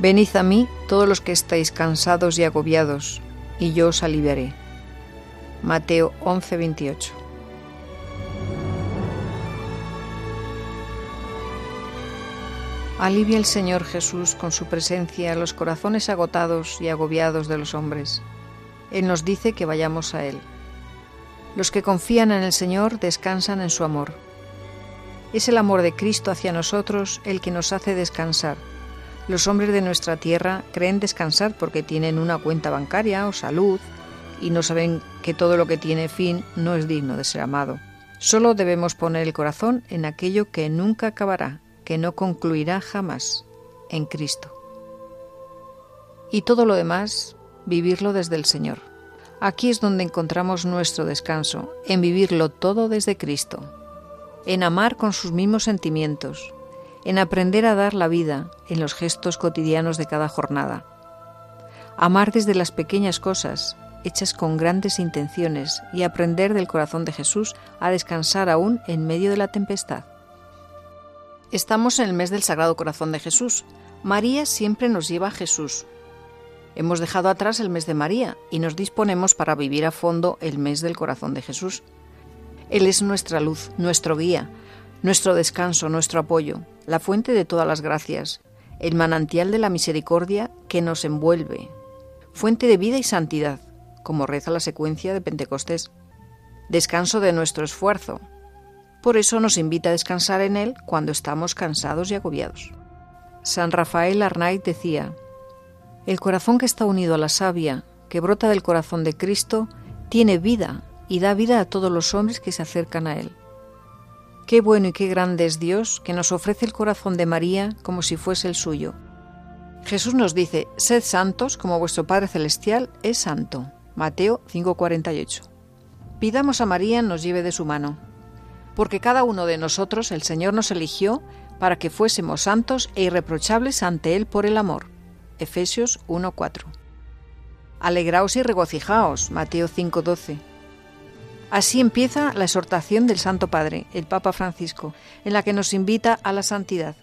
Venid a mí todos los que estáis cansados y agobiados, y yo os aliviaré. Mateo 11:28 Alivia el Señor Jesús con su presencia los corazones agotados y agobiados de los hombres. Él nos dice que vayamos a Él. Los que confían en el Señor descansan en su amor. Es el amor de Cristo hacia nosotros el que nos hace descansar. Los hombres de nuestra tierra creen descansar porque tienen una cuenta bancaria o salud y no saben que todo lo que tiene fin no es digno de ser amado. Solo debemos poner el corazón en aquello que nunca acabará, que no concluirá jamás, en Cristo. Y todo lo demás, vivirlo desde el Señor. Aquí es donde encontramos nuestro descanso, en vivirlo todo desde Cristo, en amar con sus mismos sentimientos, en aprender a dar la vida en los gestos cotidianos de cada jornada. Amar desde las pequeñas cosas, hechas con grandes intenciones, y aprender del corazón de Jesús a descansar aún en medio de la tempestad. Estamos en el mes del Sagrado Corazón de Jesús. María siempre nos lleva a Jesús. Hemos dejado atrás el mes de María y nos disponemos para vivir a fondo el mes del Corazón de Jesús. Él es nuestra luz, nuestro guía, nuestro descanso, nuestro apoyo, la fuente de todas las gracias, el manantial de la misericordia que nos envuelve, fuente de vida y santidad, como reza la secuencia de Pentecostés, descanso de nuestro esfuerzo, por eso nos invita a descansar en Él cuando estamos cansados y agobiados. San Rafael Arnaiz decía, El corazón que está unido a la savia, que brota del corazón de Cristo, tiene vida y da vida a todos los hombres que se acercan a Él. Qué bueno y qué grande es Dios que nos ofrece el corazón de María como si fuese el suyo. Jesús nos dice, sed santos como vuestro Padre Celestial es santo. Mateo 5:48. Pidamos a María nos lleve de su mano porque cada uno de nosotros el Señor nos eligió para que fuésemos santos e irreprochables ante Él por el amor. Efesios 1:4. Alegraos y regocijaos. Mateo 5:12. Así empieza la exhortación del Santo Padre, el Papa Francisco, en la que nos invita a la santidad.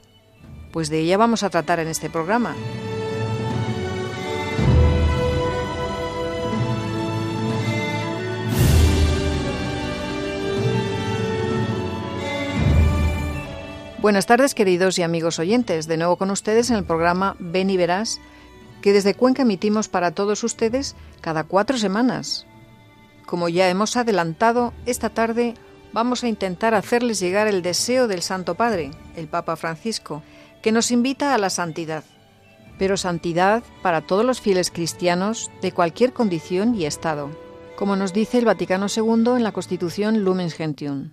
Pues de ella vamos a tratar en este programa. Buenas tardes, queridos y amigos oyentes. De nuevo con ustedes en el programa Ven y Verás, que desde Cuenca emitimos para todos ustedes cada cuatro semanas. Como ya hemos adelantado, esta tarde vamos a intentar hacerles llegar el deseo del Santo Padre, el Papa Francisco, que nos invita a la santidad. Pero santidad para todos los fieles cristianos de cualquier condición y estado, como nos dice el Vaticano II en la Constitución Lumen Gentium.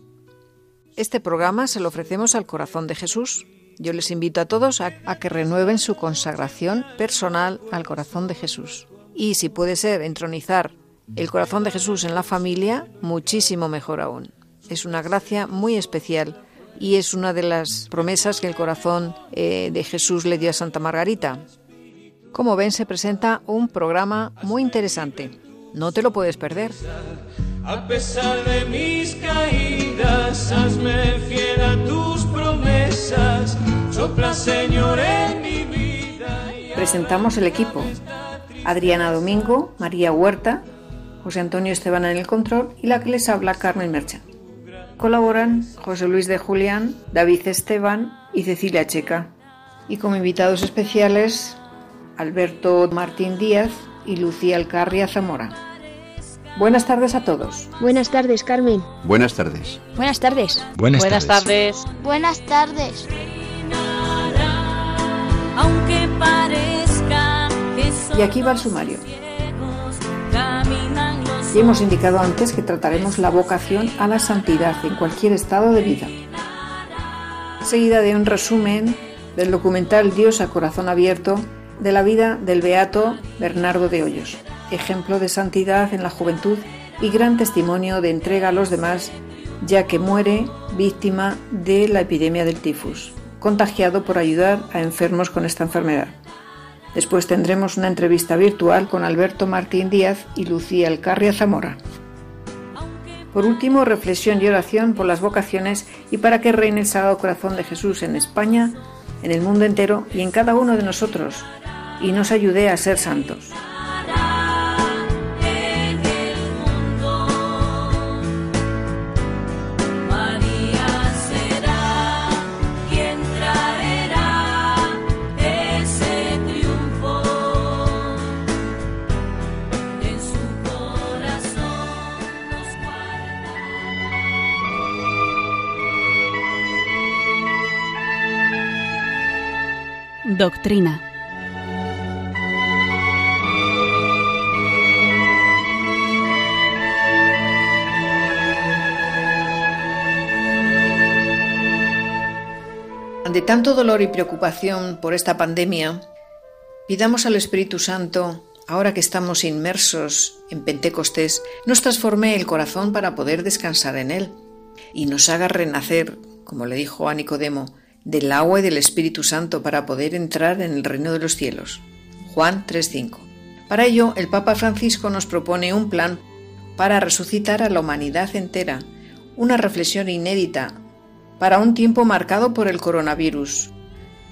Este programa se lo ofrecemos al corazón de Jesús. Yo les invito a todos a, que renueven su consagración personal al corazón de Jesús. Y si puede ser entronizar el corazón de Jesús en la familia, muchísimo mejor aún. Es una gracia muy especial y es una de las promesas que el corazón eh, de Jesús le dio a Santa Margarita. Como ven, se presenta un programa muy interesante. No te lo puedes perder. A pesar de mis caídas, hazme fiel a tus promesas. Sopla, Señor, en mi vida. Presentamos el equipo. Adriana Domingo, María Huerta, José Antonio Esteban en el control y la que les habla Carmen Mercha. Colaboran José Luis de Julián, David Esteban y Cecilia Checa. Y como invitados especiales, Alberto Martín Díaz y Lucía Alcarria Zamora. Buenas tardes a todos. Buenas tardes, Carmen. Buenas tardes. Buenas tardes. Buenas, tardes. Buenas tardes. Aunque parezca que Y aquí va el sumario. Y hemos indicado antes que trataremos la vocación a la santidad en cualquier estado de vida. Seguida de un resumen del documental Dios a corazón abierto de la vida del beato Bernardo de Hoyos, ejemplo de santidad en la juventud y gran testimonio de entrega a los demás, ya que muere víctima de la epidemia del tifus, contagiado por ayudar a enfermos con esta enfermedad. Después tendremos una entrevista virtual con Alberto Martín Díaz y Lucía Alcarria Zamora. Por último, reflexión y oración por las vocaciones y para que reine el Sagrado Corazón de Jesús en España, en el mundo entero y en cada uno de nosotros, y nos ayude a ser santos. Doctrina. Ante tanto dolor y preocupación por esta pandemia, pidamos al Espíritu Santo, ahora que estamos inmersos en Pentecostés, nos transforme el corazón para poder descansar en él y nos haga renacer, como le dijo a Nicodemo, del agua y del Espíritu Santo para poder entrar en el reino de los cielos. Juan 3:5. Para ello, el Papa Francisco nos propone un plan para resucitar a la humanidad entera, una reflexión inédita para un tiempo marcado por el coronavirus.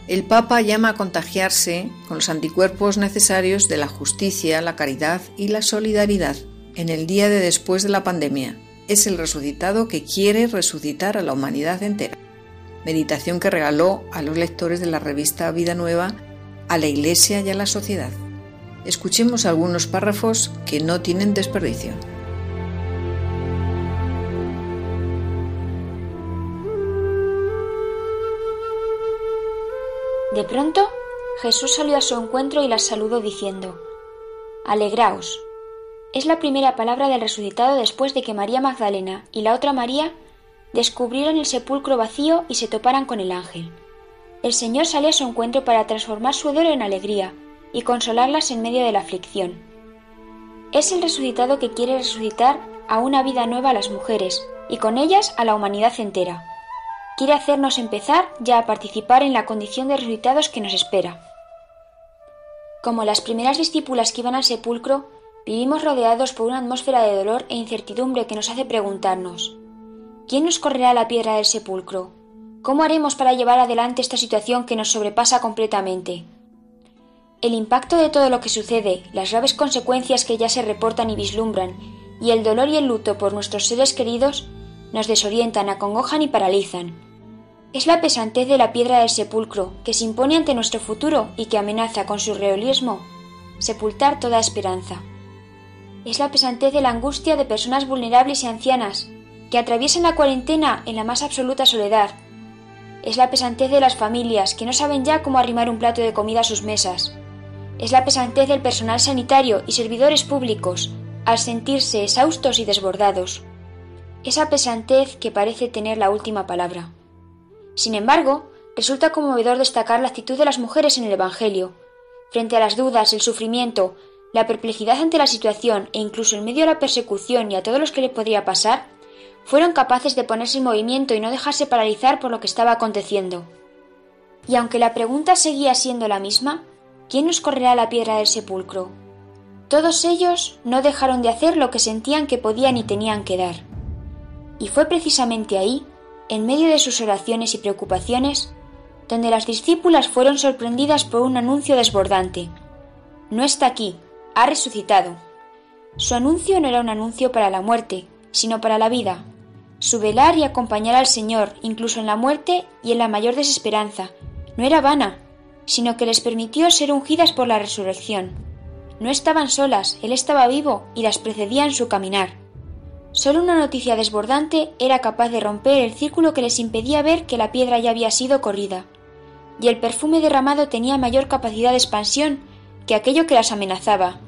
El Papa llama a contagiarse con los anticuerpos necesarios de la justicia, la caridad y la solidaridad en el día de después de la pandemia. Es el resucitado que quiere resucitar a la humanidad entera meditación que regaló a los lectores de la revista Vida Nueva, a la Iglesia y a la sociedad. Escuchemos algunos párrafos que no tienen desperdicio. De pronto, Jesús salió a su encuentro y las saludó diciendo, Alegraos. Es la primera palabra del resucitado después de que María Magdalena y la otra María descubrieron el sepulcro vacío y se toparan con el ángel. El Señor sale a su encuentro para transformar su dolor en alegría y consolarlas en medio de la aflicción. Es el resucitado que quiere resucitar a una vida nueva a las mujeres y con ellas a la humanidad entera. Quiere hacernos empezar ya a participar en la condición de resucitados que nos espera. Como las primeras discípulas que iban al sepulcro, vivimos rodeados por una atmósfera de dolor e incertidumbre que nos hace preguntarnos ¿Quién nos correrá la piedra del sepulcro? ¿Cómo haremos para llevar adelante esta situación que nos sobrepasa completamente? El impacto de todo lo que sucede, las graves consecuencias que ya se reportan y vislumbran, y el dolor y el luto por nuestros seres queridos, nos desorientan, acongojan y paralizan. Es la pesantez de la piedra del sepulcro que se impone ante nuestro futuro y que amenaza con su realismo sepultar toda esperanza. Es la pesantez de la angustia de personas vulnerables y ancianas que atraviesan la cuarentena en la más absoluta soledad. Es la pesantez de las familias que no saben ya cómo arrimar un plato de comida a sus mesas. Es la pesantez del personal sanitario y servidores públicos al sentirse exhaustos y desbordados. Esa pesantez que parece tener la última palabra. Sin embargo, resulta conmovedor destacar la actitud de las mujeres en el Evangelio. Frente a las dudas, el sufrimiento, la perplejidad ante la situación e incluso en medio de la persecución y a todos los que le podría pasar, fueron capaces de ponerse en movimiento y no dejarse paralizar por lo que estaba aconteciendo. Y aunque la pregunta seguía siendo la misma, ¿quién nos correrá la piedra del sepulcro? Todos ellos no dejaron de hacer lo que sentían que podían y tenían que dar. Y fue precisamente ahí, en medio de sus oraciones y preocupaciones, donde las discípulas fueron sorprendidas por un anuncio desbordante. No está aquí, ha resucitado. Su anuncio no era un anuncio para la muerte, sino para la vida. Su velar y acompañar al Señor, incluso en la muerte y en la mayor desesperanza, no era vana, sino que les permitió ser ungidas por la resurrección. No estaban solas, Él estaba vivo y las precedía en su caminar. Solo una noticia desbordante era capaz de romper el círculo que les impedía ver que la piedra ya había sido corrida, y el perfume derramado tenía mayor capacidad de expansión que aquello que las amenazaba.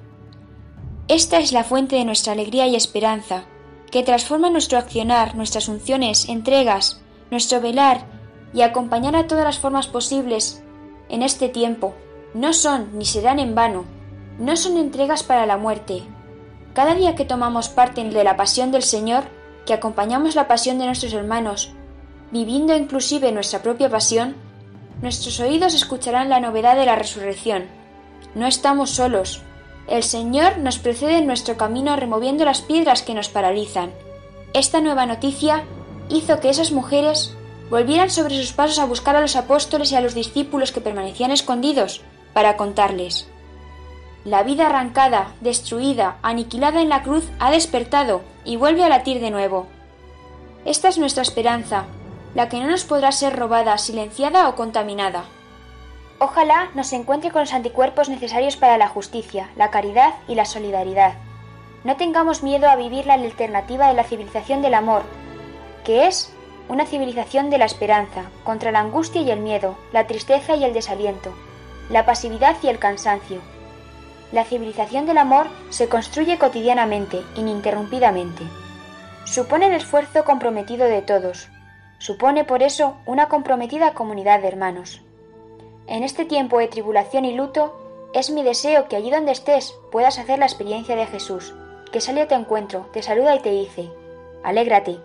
Esta es la fuente de nuestra alegría y esperanza, que transforma nuestro accionar, nuestras funciones, entregas, nuestro velar y acompañar a todas las formas posibles en este tiempo, No son ni serán en vano, no son entregas para la muerte. Cada día que tomamos parte de la pasión del Señor, que acompañamos la pasión de nuestros hermanos, viviendo inclusive nuestra propia pasión, nuestros oídos escucharán la novedad de la resurrección. No estamos solos. El Señor nos precede en nuestro camino removiendo las piedras que nos paralizan. Esta nueva noticia hizo que esas mujeres volvieran sobre sus pasos a buscar a los apóstoles y a los discípulos que permanecían escondidos para contarles. La vida arrancada, destruida, aniquilada en la cruz ha despertado y vuelve a latir de nuevo. Esta es nuestra esperanza, la que no nos podrá ser robada, silenciada o contaminada. Ojalá nos encuentre con los anticuerpos necesarios para la justicia, la caridad y la solidaridad. No tengamos miedo a vivir la alternativa de la civilización del amor, que es una civilización de la esperanza, contra la angustia y el miedo, la tristeza y el desaliento, la pasividad y el cansancio. La civilización del amor se construye cotidianamente, ininterrumpidamente. Supone el esfuerzo comprometido de todos, Supone por eso una comprometida comunidad de hermanos. En este tiempo de tribulación y luto, es mi deseo que allí donde estés puedas hacer la experiencia de Jesús, que sale a tu encuentro, te saluda y te dice, alégrate,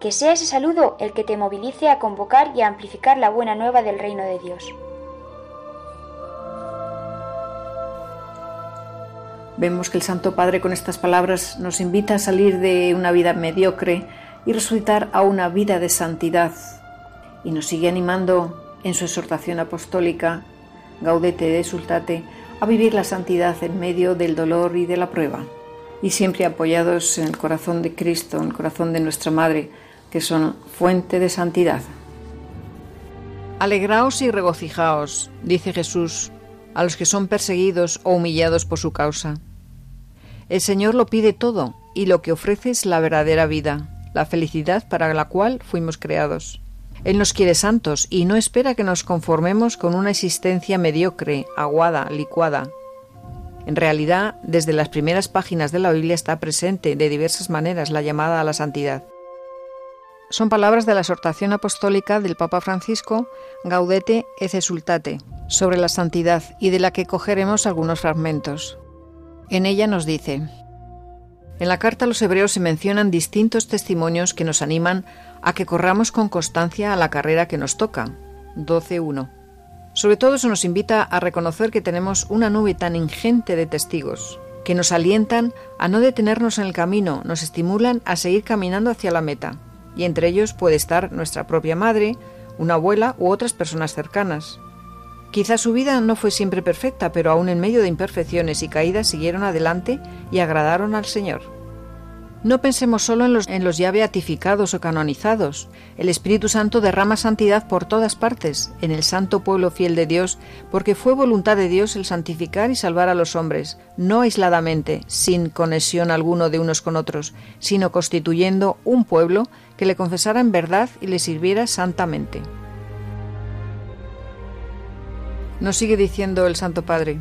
que sea ese saludo el que te movilice a convocar y a amplificar la buena nueva del reino de Dios. Vemos que el Santo Padre con estas palabras nos invita a salir de una vida mediocre, y resucitar a una vida de santidad. Y nos sigue animando en su exhortación apostólica, Gaudete de Sultate, a vivir la santidad en medio del dolor y de la prueba, y siempre apoyados en el corazón de Cristo, en el corazón de nuestra Madre, que son fuente de santidad. Alegraos y regocijaos, dice Jesús, a los que son perseguidos o humillados por su causa. El Señor lo pide todo, y lo que ofrece es la verdadera vida, la felicidad para la cual fuimos creados. Él nos quiere santos y no espera que nos conformemos con una existencia mediocre, aguada, licuada. En realidad, desde las primeras páginas de la Biblia está presente de diversas maneras la llamada a la santidad. Son palabras de la exhortación apostólica del Papa Francisco Gaudete et Exultate sobre la santidad y de la que cogeremos algunos fragmentos. En ella nos dice: en la carta a los hebreos se mencionan distintos testimonios que nos animan a que corramos con constancia a la carrera que nos toca. 12.1. Sobre todo eso nos invita a reconocer que tenemos una nube tan ingente de testigos, que nos alientan a no detenernos en el camino, nos estimulan a seguir caminando hacia la meta, y entre ellos puede estar nuestra propia madre, una abuela u otras personas cercanas. Quizá su vida no fue siempre perfecta, pero aún en medio de imperfecciones y caídas siguieron adelante y agradaron al Señor. No pensemos solo en los, en los, ya beatificados o canonizados. El Espíritu Santo derrama santidad por todas partes, en el santo pueblo fiel de Dios, porque fue voluntad de Dios el santificar y salvar a los hombres, no aisladamente, sin conexión alguno de unos con otros, sino constituyendo un pueblo que le confesara en verdad y le sirviera santamente. Nos sigue diciendo el Santo Padre.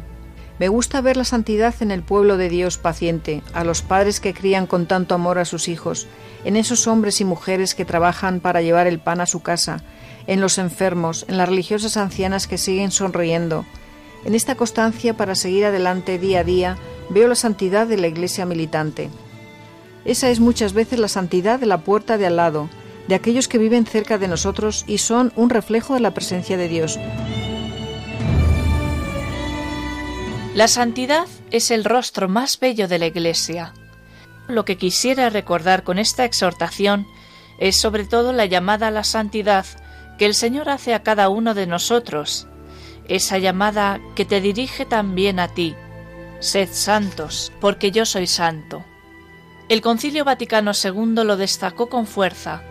Me gusta ver la santidad en el pueblo de Dios paciente, a los padres que crían con tanto amor a sus hijos, en esos hombres y mujeres que trabajan para llevar el pan a su casa, en los enfermos, en las religiosas ancianas que siguen sonriendo. En esta constancia para seguir adelante día a día veo la santidad de la Iglesia militante. Esa es muchas veces la santidad de la puerta de al lado, de aquellos que viven cerca de nosotros y son un reflejo de la presencia de Dios. La santidad es el rostro más bello de la Iglesia. Lo que quisiera recordar con esta exhortación es sobre todo la llamada a la santidad que el Señor hace a cada uno de nosotros, esa llamada que te dirige también a ti. Sed santos, porque yo soy santo. El Concilio Vaticano II lo destacó con fuerza.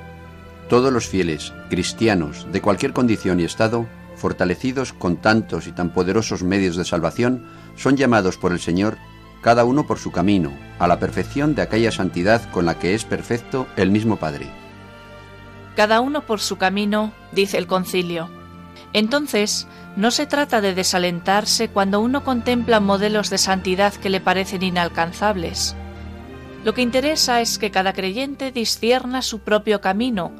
Todos los fieles, cristianos, de cualquier condición y estado, fortalecidos con tantos y tan poderosos medios de salvación, son llamados por el Señor, cada uno por su camino, a la perfección de aquella santidad con la que es perfecto el mismo Padre. Cada uno por su camino, dice el concilio. Entonces, no se trata de desalentarse cuando uno contempla modelos de santidad que le parecen inalcanzables. Lo que interesa es que cada creyente discierna su propio camino,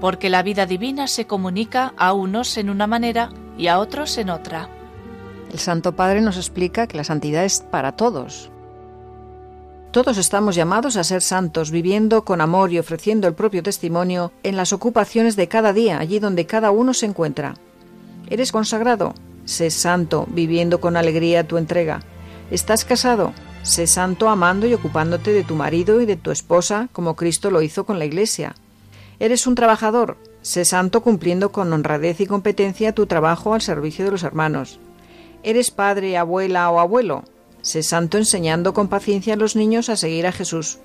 porque la vida divina se comunica a unos en una manera y a otros en otra. El Santo Padre nos explica que la santidad es para todos. Todos estamos llamados a ser santos, viviendo con amor y ofreciendo el propio testimonio en las ocupaciones de cada día, allí donde cada uno se encuentra. ¿Eres consagrado? Sé santo, viviendo con alegría tu entrega. ¿Estás casado? Sé santo amando y ocupándote de tu marido y de tu esposa, como Cristo lo hizo con la Iglesia. ¿Eres un trabajador? Sé santo cumpliendo con honradez y competencia tu trabajo al servicio de los hermanos. ¿Eres padre, abuela o abuelo? Sé santo enseñando con paciencia a los niños a seguir a Jesús.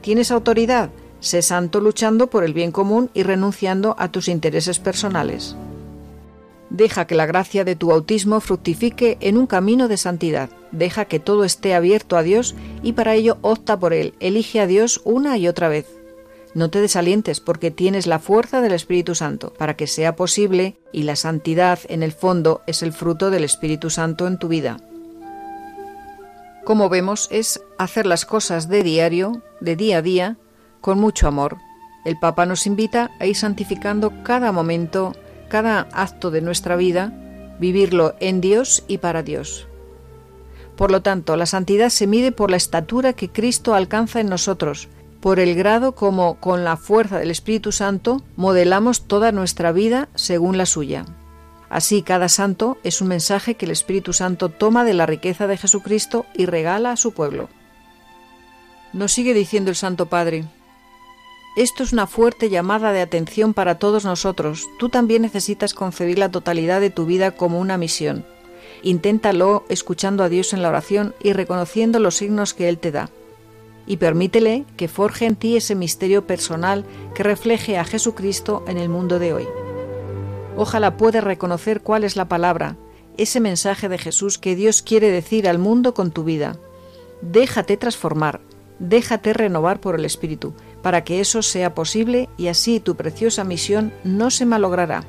¿Tienes autoridad? Sé santo luchando por el bien común y renunciando a tus intereses personales. Deja que la gracia de tu bautismo fructifique en un camino de santidad. Deja que todo esté abierto a Dios y para ello opta por Él. Elige a Dios una y otra vez. No te desalientes porque tienes la fuerza del Espíritu Santo para que sea posible y la santidad en el fondo es el fruto del Espíritu Santo en tu vida. Como vemos es hacer las cosas de diario, de día a día, con mucho amor. El Papa nos invita a ir santificando cada momento cada acto de nuestra vida, vivirlo en Dios y para Dios. Por lo tanto, la santidad se mide por la estatura que Cristo alcanza en nosotros, por el grado como, con la fuerza del Espíritu Santo, modelamos toda nuestra vida según la suya. Así, cada santo es un mensaje que el Espíritu Santo toma de la riqueza de Jesucristo y regala a su pueblo. Nos sigue diciendo el Santo Padre, esto es una fuerte llamada de atención para todos nosotros. Tú también necesitas concebir la totalidad de tu vida como una misión. Inténtalo escuchando a Dios en la oración y reconociendo los signos que Él te da. Y permítele que forje en ti ese misterio personal que refleje a Jesucristo en el mundo de hoy. Ojalá puedas reconocer cuál es la palabra, ese mensaje de Jesús que Dios quiere decir al mundo con tu vida. Déjate transformar, déjate renovar por el Espíritu, para que eso sea posible y así tu preciosa misión no se malogrará.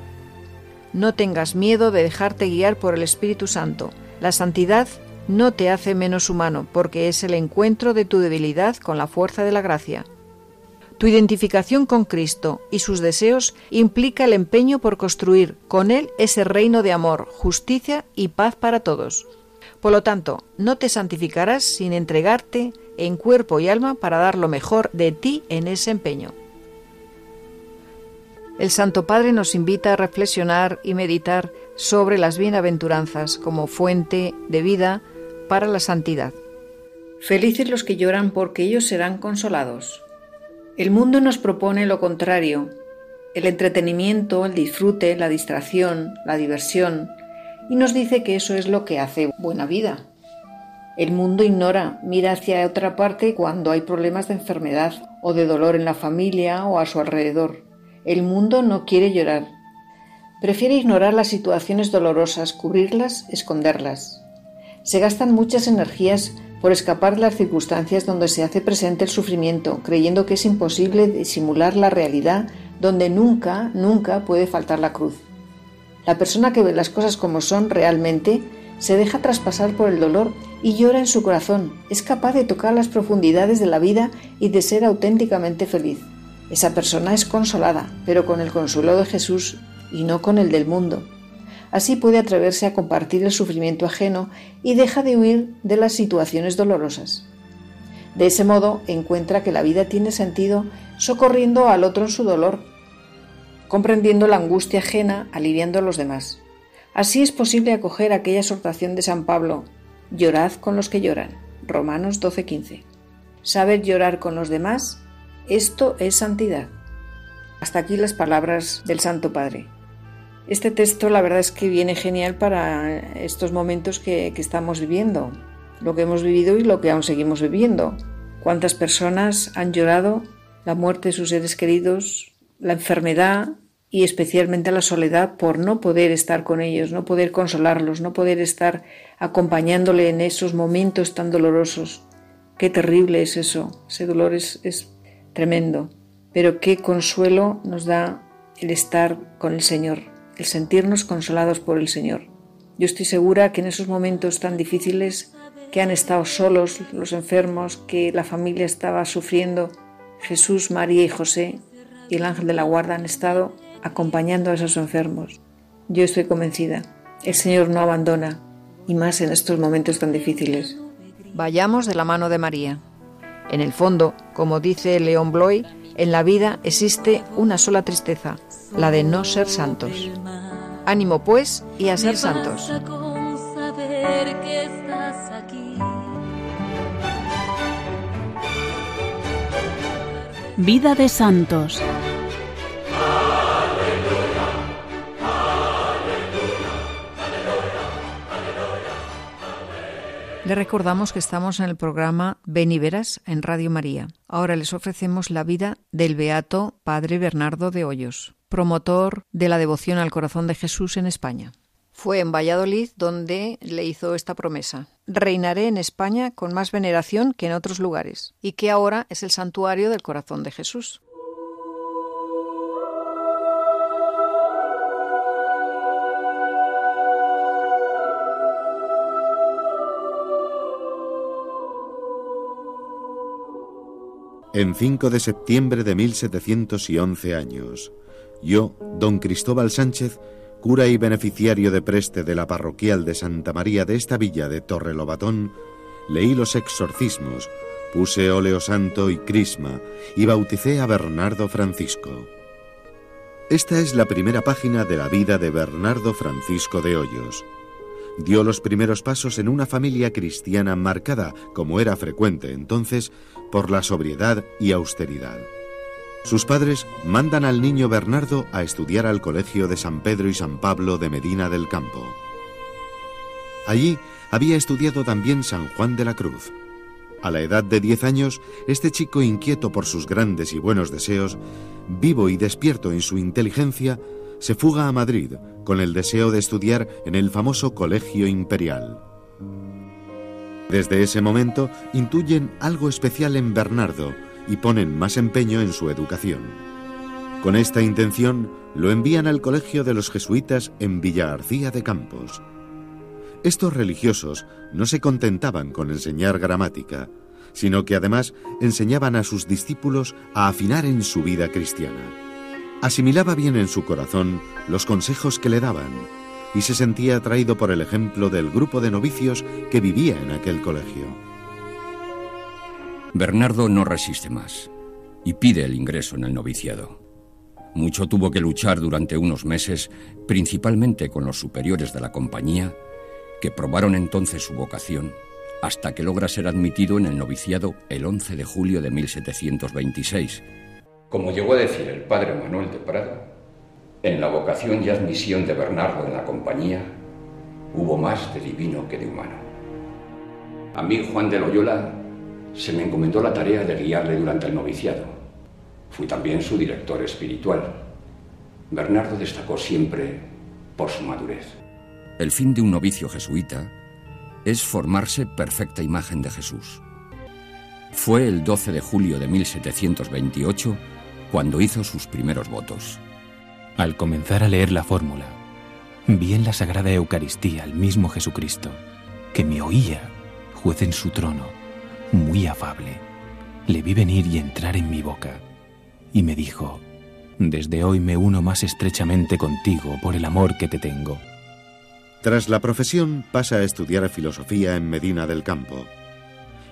No tengas miedo de dejarte guiar por el Espíritu Santo. La santidad no te hace menos humano, porque es el encuentro de tu debilidad con la fuerza de la gracia. Tu identificación con Cristo y sus deseos implica el empeño por construir con Él ese reino de amor, justicia y paz para todos. Por lo tanto, no te santificarás sin entregarte en cuerpo y alma para dar lo mejor de ti en ese empeño. El Santo Padre nos invita a reflexionar y meditar sobre las bienaventuranzas como fuente de vida para la santidad. Felices los que lloran porque ellos serán consolados. El mundo nos propone lo contrario, el entretenimiento, el disfrute, la distracción, la diversión, y nos dice que eso es lo que hace buena vida. El mundo ignora, mira hacia otra parte cuando hay problemas de enfermedad o de dolor en la familia o a su alrededor. El mundo no quiere llorar. Prefiere ignorar las situaciones dolorosas, cubrirlas, esconderlas. Se gastan muchas energías por escapar de las circunstancias donde se hace presente el sufrimiento, creyendo que es imposible disimular la realidad donde nunca, nunca puede faltar la cruz. La persona que ve las cosas como son realmente se deja traspasar por el dolor y llora en su corazón. Es capaz de tocar las profundidades de la vida y de ser auténticamente feliz. Esa persona es consolada, pero con el consuelo de Jesús y no con el del mundo. Así puede atreverse a compartir el sufrimiento ajeno y deja de huir de las situaciones dolorosas. De ese modo encuentra que la vida tiene sentido socorriendo al otro en su dolor, comprendiendo la angustia ajena, aliviando a los demás. Así es posible acoger aquella exhortación de San Pablo, llorad con los que lloran. Romanos 12:15. Saber llorar con los demás, esto es santidad. Hasta aquí las palabras del Santo Padre. Este texto la verdad es que viene genial para estos momentos que, estamos viviendo, lo que hemos vivido y lo que aún seguimos viviendo. ¿Cuántas personas han llorado la muerte de sus seres queridos, la enfermedad, y especialmente la soledad por no poder estar con ellos, no poder consolarlos, no poder estar acompañándole en esos momentos tan dolorosos. Qué terrible es eso, ese dolor es tremendo, pero qué consuelo nos da el estar con el Señor, el sentirnos consolados por el Señor. Yo estoy segura que en esos momentos tan difíciles que han estado solos los enfermos, que la familia estaba sufriendo, Jesús, María y José y el ángel de la guarda han estado acompañando a esos enfermos. Yo estoy convencida, el Señor no abandona y más en estos momentos tan difíciles. Vayamos de la mano de María. En el fondo, como dice León Bloy, en la vida existe una sola tristeza, la de no ser santos. Ánimo pues y a ser santos. Vida de santos. Le recordamos que estamos en el programa Ven en Radio María. Ahora les ofrecemos la vida del beato Padre Bernardo de Hoyos, promotor de la devoción al corazón de Jesús en España. Fue en Valladolid donde le hizo esta promesa. Reinaré en España con más veneración que en otros lugares, y que ahora es el santuario del corazón de Jesús. En 5 de septiembre de 1711 años, yo, don Cristóbal Sánchez, cura y beneficiario de preste de la parroquial de Santa María de esta villa de Torrelobatón, leí los exorcismos, puse óleo santo y crisma y bauticé a Bernardo Francisco. Esta es la primera página de la vida de Bernardo Francisco de Hoyos. Dio los primeros pasos en una familia cristiana marcada, como era frecuente entonces, por la sobriedad y austeridad. Sus padres mandan al niño Bernardo a estudiar al Colegio de San Pedro y San Pablo de Medina del Campo. Allí había estudiado también San Juan de la Cruz. A la edad de 10 años, este chico inquieto por sus grandes y buenos deseos, vivo y despierto en su inteligencia, se fuga a Madrid con el deseo de estudiar en el famoso Colegio Imperial. Desde ese momento intuyen algo especial en Bernardo y ponen más empeño en su educación. Con esta intención lo envían al Colegio de los Jesuitas en Villa García de Campos. Estos religiosos no se contentaban con enseñar gramática, sino que además enseñaban a sus discípulos a afinar en su vida cristiana. Asimilaba bien en su corazón los consejos que le daban y se sentía atraído por el ejemplo del grupo de novicios que vivía en aquel colegio. Bernardo no resiste más y pide el ingreso en el noviciado. Mucho tuvo que luchar durante unos meses, principalmente con los superiores de la compañía, que probaron entonces su vocación, hasta que logra ser admitido en el noviciado el 11 de julio de 1726. Como llegó a decir el padre Manuel de Prado, en la vocación y admisión de Bernardo en la compañía hubo más de divino que de humano. A mí, Juan de Loyola, se me encomendó la tarea de guiarle durante el noviciado. Fui también su director espiritual. Bernardo destacó siempre por su madurez. El fin de un novicio jesuita es formarse perfecta imagen de Jesús. Fue el 12 de julio de 1728 cuando hizo sus primeros votos. Al comenzar a leer la fórmula, vi en la Sagrada Eucaristía al mismo Jesucristo, que me oía, juez en su trono, muy afable. Le vi venir y entrar en mi boca, y me dijo, desde hoy me uno más estrechamente contigo por el amor que te tengo. Tras la profesión pasa a estudiar filosofía en Medina del Campo,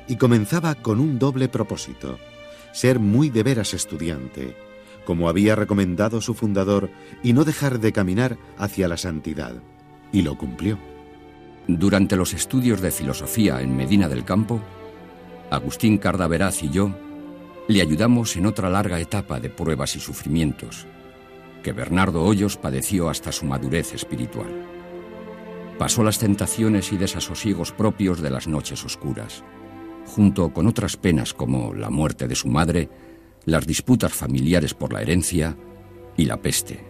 y comenzaba con un doble propósito, ser muy de veras estudiante, como había recomendado su fundador, y no dejar de caminar hacia la santidad. Y lo cumplió. Durante los estudios de filosofía en Medina del Campo, Agustín Cardaveraz y yo le ayudamos en otra larga etapa de pruebas y sufrimientos que Bernardo Hoyos padeció hasta su madurez espiritual. Pasó las tentaciones y desasosiegos propios de las noches oscuras, junto con otras penas como la muerte de su madre, las disputas familiares por la herencia y la peste.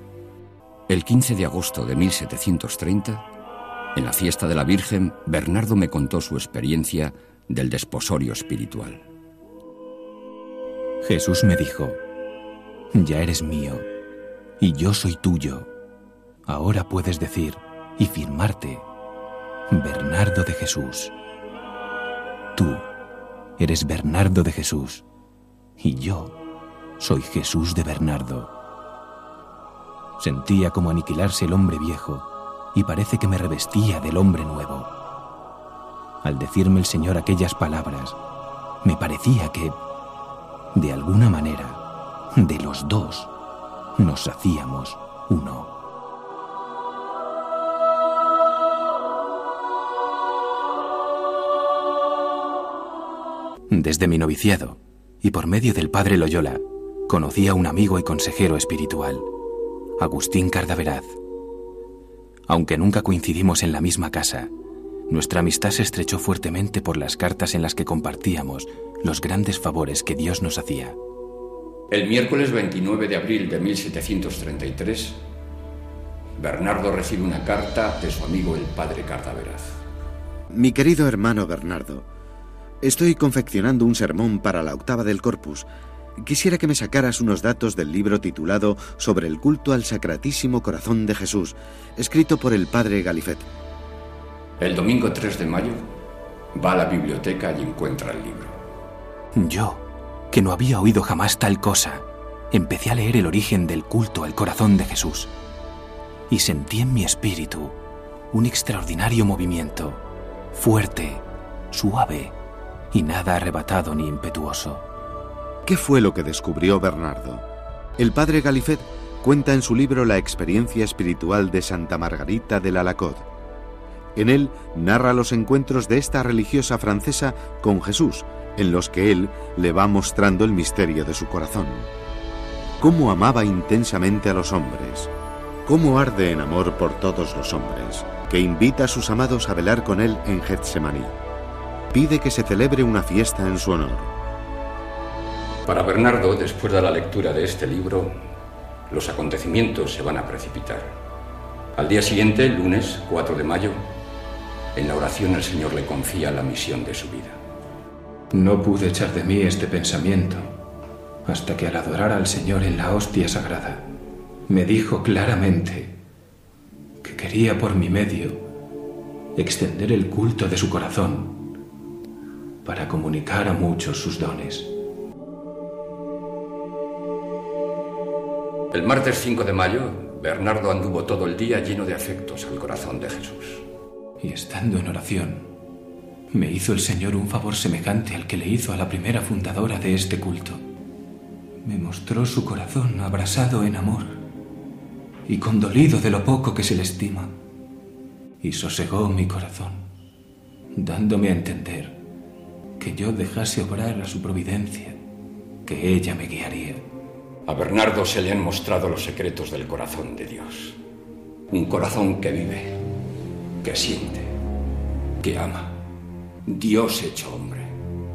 El 15 de agosto de 1730, en la fiesta de la Virgen, Bernardo me contó su experiencia del desposorio espiritual. Jesús me dijo, ya eres mío y yo soy tuyo. Ahora puedes decir y firmarte, Bernardo de Jesús. Tú eres Bernardo de Jesús y yo soy Jesús de Bernardo. Sentía como aniquilarse el hombre viejo y parece que me revestía del hombre nuevo. Al decirme el Señor aquellas palabras, me parecía que, de alguna manera, de los dos, nos hacíamos uno. Desde mi noviciado, y por medio del padre Loyola, conocí a un amigo y consejero espiritual, Agustín Cardaveraz. Aunque nunca coincidimos en la misma casa, nuestra amistad se estrechó fuertemente por las cartas en las que compartíamos los grandes favores que Dios nos hacía. El miércoles 29 de abril de 1733, Bernardo recibe una carta de su amigo el padre Cardaveraz. Mi querido hermano Bernardo, estoy confeccionando un sermón para la octava del corpus. Quisiera que me sacaras unos datos del libro titulado Sobre el culto al Sacratísimo Corazón de Jesús, escrito por el padre Galifet. El domingo 3 de mayo va a la biblioteca y encuentra el libro. Yo, que no había oído jamás tal cosa, empecé a leer el origen del culto al corazón de Jesús y sentí en mi espíritu un extraordinario movimiento, fuerte, suave y nada arrebatado ni impetuoso. ¿Qué fue lo que descubrió Bernardo? El padre Galifet cuenta en su libro la experiencia espiritual de Santa Margarita de la Lacode. En él narra los encuentros de esta religiosa francesa con Jesús, en los que él le va mostrando el misterio de su corazón. Cómo amaba intensamente a los hombres, cómo arde en amor por todos los hombres, que invita a sus amados a velar con él en Getsemaní. Pide que se celebre una fiesta en su honor. Para Bernardo, después de la lectura de este libro, los acontecimientos se van a precipitar. Al día siguiente, lunes 4 de mayo, en la oración el Señor le confía la misión de su vida. No pude echar de mí este pensamiento hasta que al adorar al Señor en la hostia sagrada, me dijo claramente que quería por mi medio extender el culto de su corazón para comunicar a muchos sus dones. El martes 5 de mayo, Bernardo anduvo todo el día lleno de afectos al corazón de Jesús. Y estando en oración, me hizo el Señor un favor semejante al que le hizo a la primera fundadora de este culto. Me mostró su corazón abrasado en amor y condolido de lo poco que se le estima, y sosegó mi corazón, dándome a entender que yo dejase obrar a su providencia, que ella me guiaría. A Bernardo se le han mostrado los secretos del corazón de Dios. Un corazón que vive, que siente, que ama. Dios hecho hombre,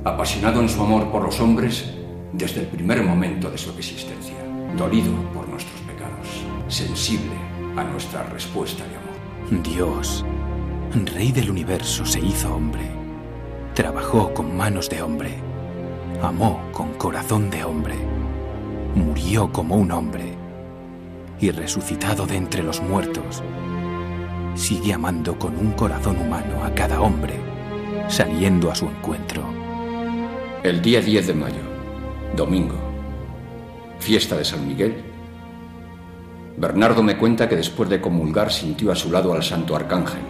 apasionado en su amor por los hombres desde el primer momento de su existencia, dolido por nuestros pecados, sensible a nuestra respuesta de amor. Dios, Rey del universo, se hizo hombre. Trabajó con manos de hombre. Amó con corazón de hombre murió como un hombre y resucitado de entre los muertos, sigue amando con un corazón humano a cada hombre, saliendo a su encuentro. El día 10 de mayo, domingo, fiesta de San Miguel, Bernardo me cuenta que después de comulgar sintió a su lado al Santo Arcángel,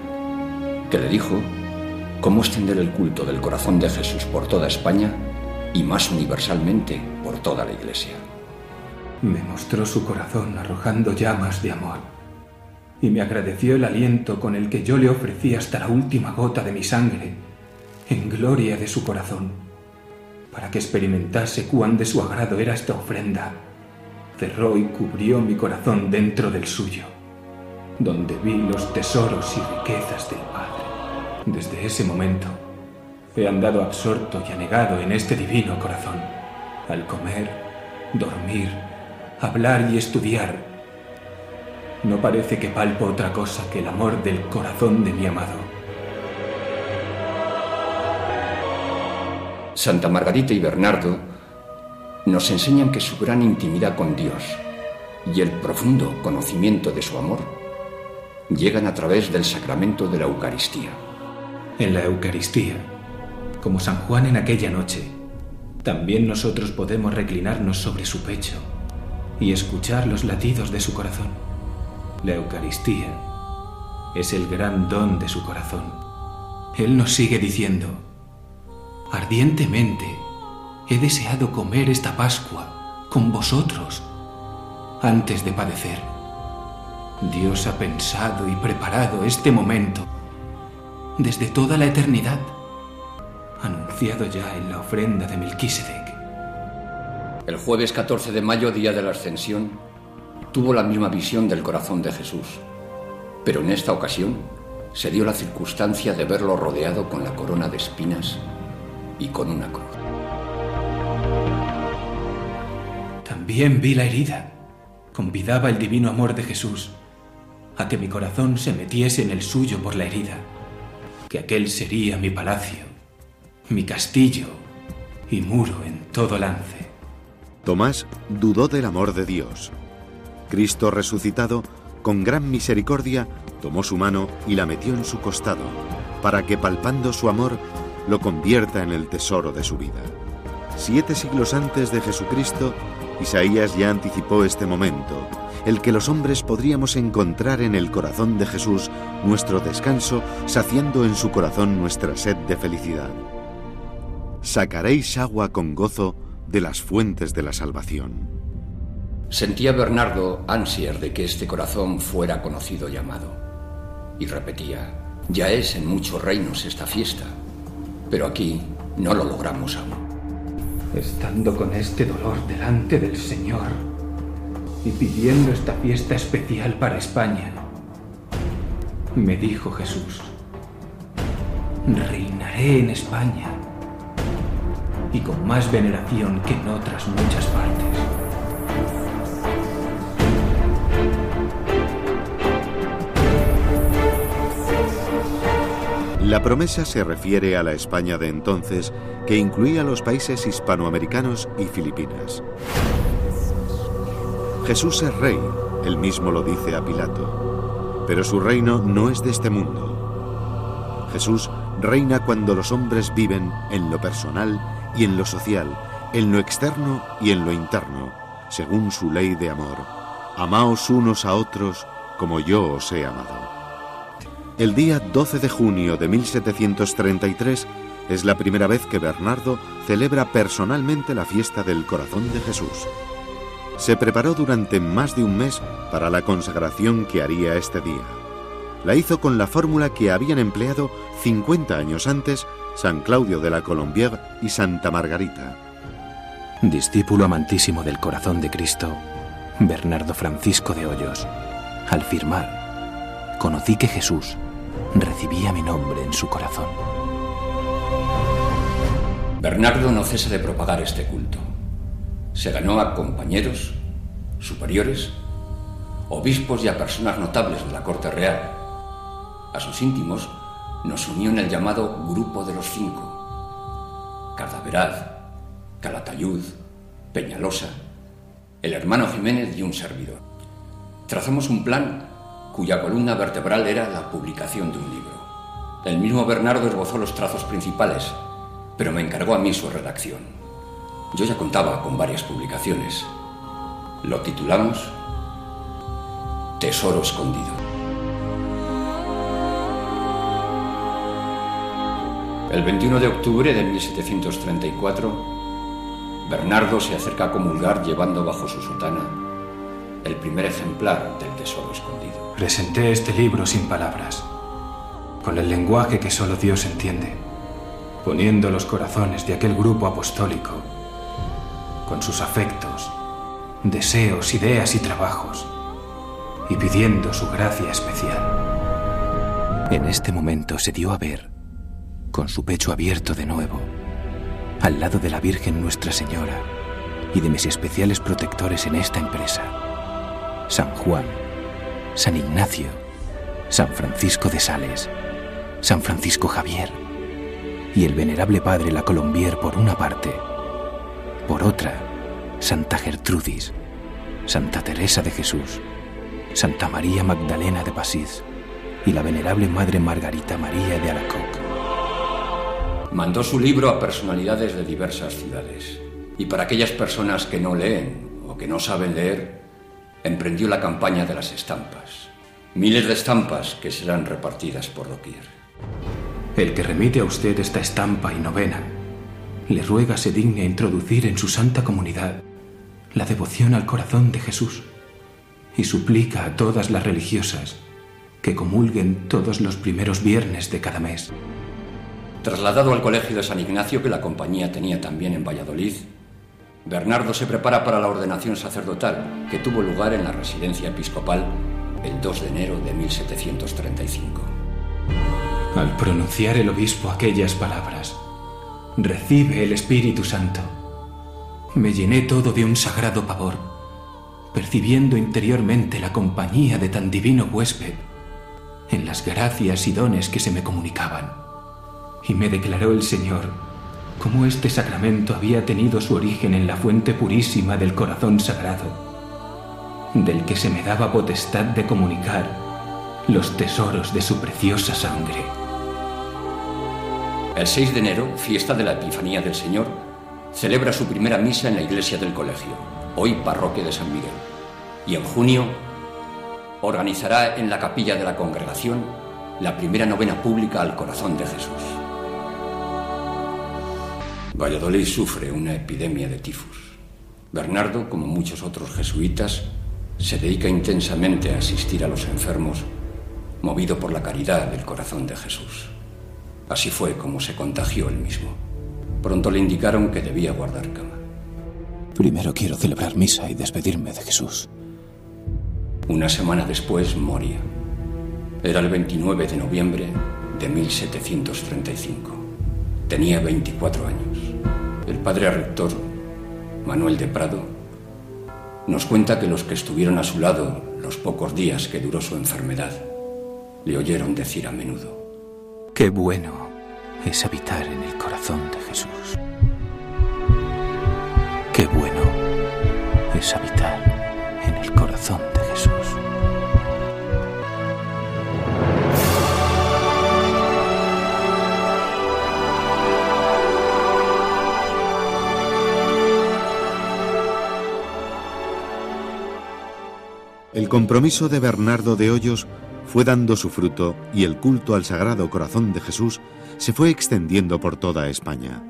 que le dijo cómo extender el culto del corazón de Jesús por toda España y más universalmente por toda la Iglesia. Me mostró su corazón arrojando llamas de amor y me agradeció el aliento con el que yo le ofrecí hasta la última gota de mi sangre en gloria de su corazón, para que experimentase cuán de su agrado era esta ofrenda. Cerró y cubrió mi corazón dentro del suyo, donde vi los tesoros y riquezas del. Desde ese momento he andado absorto y anegado en este divino corazón, al comer, dormir, hablar y estudiar. No parece que palpo otra cosa que el amor del corazón de mi amado. Santa Margarita y Bernardo nos enseñan que su gran intimidad con Dios y el profundo conocimiento de su amor llegan a través del sacramento de la Eucaristía. En la Eucaristía, como San Juan en aquella noche, también nosotros podemos reclinarnos sobre su pecho y escuchar los latidos de su corazón. La Eucaristía es el gran don de su corazón, Él nos sigue diciendo, ardientemente he deseado comer esta Pascua con vosotros antes de padecer. Dios ha pensado y preparado este momento desde toda la eternidad, anunciado ya en la ofrenda de Melquisedec. El jueves 14 de mayo, día de la Ascensión, tuvo la misma visión del corazón de Jesús, pero en esta ocasión se dio la circunstancia de verlo rodeado con la corona de espinas y con una cruz. También vi la herida. Convidaba el divino amor de Jesús a que mi corazón se metiese en el suyo por la herida, que aquel sería mi palacio, mi castillo y muro en todo lance. Tomás dudó del amor de Dios. Cristo resucitado, con gran misericordia, tomó su mano y la metió en su costado, para que palpando su amor, lo convierta en el tesoro de su vida. Siete siglos antes de Jesucristo, Isaías ya anticipó este momento, el que los hombres podríamos encontrar en el corazón de Jesús nuestro descanso, saciando en su corazón nuestra sed de felicidad. Sacaréis agua con gozo de las fuentes de la salvación. Sentía Bernardo ansias de que este corazón fuera conocido y amado. Y repetía, ya es en muchos reinos esta fiesta, pero aquí no lo logramos aún. Estando con este dolor delante del Señor y pidiendo esta fiesta especial para España, me dijo Jesús, reinaré en España y con más veneración que en otras muchas partes. La promesa se refiere a la España de entonces, que incluía los países hispanoamericanos y Filipinas. Jesús es rey, él mismo lo dice a Pilato, pero su reino no es de este mundo. Jesús reina cuando los hombres viven en lo personal y en lo social, en lo externo y en lo interno, según su ley de amor. Amaos unos a otros como yo os he amado. El día 12 de junio de 1733 es la primera vez que Bernardo celebra personalmente la fiesta del corazón de Jesús. Se preparó durante más de un mes para la consagración que haría este día. La hizo con la fórmula que habían empleado 50 años antes San Claudio de la Colombière y Santa Margarita. Discípulo amantísimo del corazón de Cristo, Bernardo Francisco de Hoyos, al firmar, conocí que Jesús recibía mi nombre en su corazón. Bernardo no cesa de propagar este culto. Se ganó a compañeros, superiores, obispos y a personas notables de la corte real. A sus íntimos nos unió en el llamado Grupo de los Cinco. Cardaveraz, Calatayud, Peñalosa, el hermano Jiménez y un servidor. Trazamos un plan cuya columna vertebral era la publicación de un libro. El mismo Bernardo esbozó los trazos principales, pero me encargó a mí su redacción. Yo ya contaba con varias publicaciones. Lo titulamos Tesoro Escondido. El 21 de octubre de 1734, Bernardo se acerca a comulgar llevando bajo su sotana el primer ejemplar del Tesoro Escondido. Presenté este libro sin palabras, con el lenguaje que solo Dios entiende, poniendo los corazones de aquel grupo apostólico, con sus afectos, deseos, ideas y trabajos, y pidiendo su gracia especial. En este momento se dio a ver, con su pecho abierto de nuevo, al lado de la Virgen Nuestra Señora y de mis especiales protectores en esta empresa, San Juan, San Ignacio, San Francisco de Sales, San Francisco Javier y el venerable Padre La Colombier por una parte, por otra, Santa Gertrudis, Santa Teresa de Jesús, Santa María Magdalena de Pasís y la venerable Madre Margarita María de Alacoc. Mandó su libro a personalidades de diversas ciudades. Y para aquellas personas que no leen o que no saben leer, emprendió la campaña de las estampas. Miles de estampas que serán repartidas por doquier. el que remite a usted esta estampa y novena, le ruega se digne introducir en su santa comunidad la devoción al corazón de Jesús y suplica a todas las religiosas que comulguen todos los primeros viernes de cada mes. Trasladado al colegio de San Ignacio que la compañía tenía también en Valladolid, Bernardo se prepara para la ordenación sacerdotal que tuvo lugar en la residencia episcopal el 2 de enero de 1735. Al pronunciar el obispo aquellas palabras, recibe el Espíritu Santo. Me llené todo de un sagrado pavor, percibiendo interiormente la compañía de tan divino huésped en las gracias y dones que se me comunicaban. Y me declaró el Señor cómo este sacramento había tenido su origen en la fuente purísima del corazón sagrado, del que se me daba potestad de comunicar los tesoros de su preciosa sangre. El 6 de enero, fiesta de la Epifanía del Señor, celebra su primera misa en la iglesia del colegio, hoy parroquia de San Miguel. Y en junio organizará en la capilla de la congregación la primera novena pública al corazón de Jesús. Valladolid sufre una epidemia de tifus. Bernardo, como muchos otros jesuitas, se dedica intensamente a asistir a los enfermos, movido por la caridad del corazón de Jesús. Así fue como se contagió él mismo. Pronto le indicaron que debía guardar cama. Primero quiero celebrar misa y despedirme de Jesús. Una semana después moría. Era el 29 de noviembre de 1735. Tenía 24 años. El padre rector, Manuel de Prado, nos cuenta que los que estuvieron a su lado los pocos días que duró su enfermedad le oyeron decir a menudo, Qué bueno es habitar en el corazón de Jesús. Qué bueno es habitar en el corazón de El compromiso de Bernardo de Hoyos fue dando su fruto y el culto al Sagrado Corazón de Jesús se fue extendiendo por toda España.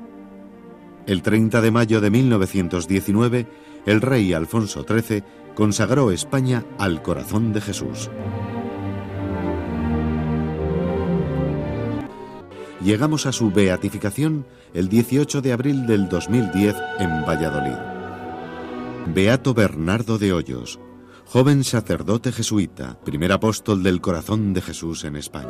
El 30 de mayo de 1919, el rey Alfonso XIII consagró España al Corazón de Jesús. Llegamos a su beatificación el 18 de abril del 2010 en Valladolid. Beato Bernardo de Hoyos, joven sacerdote jesuita, primer apóstol del corazón de Jesús en España.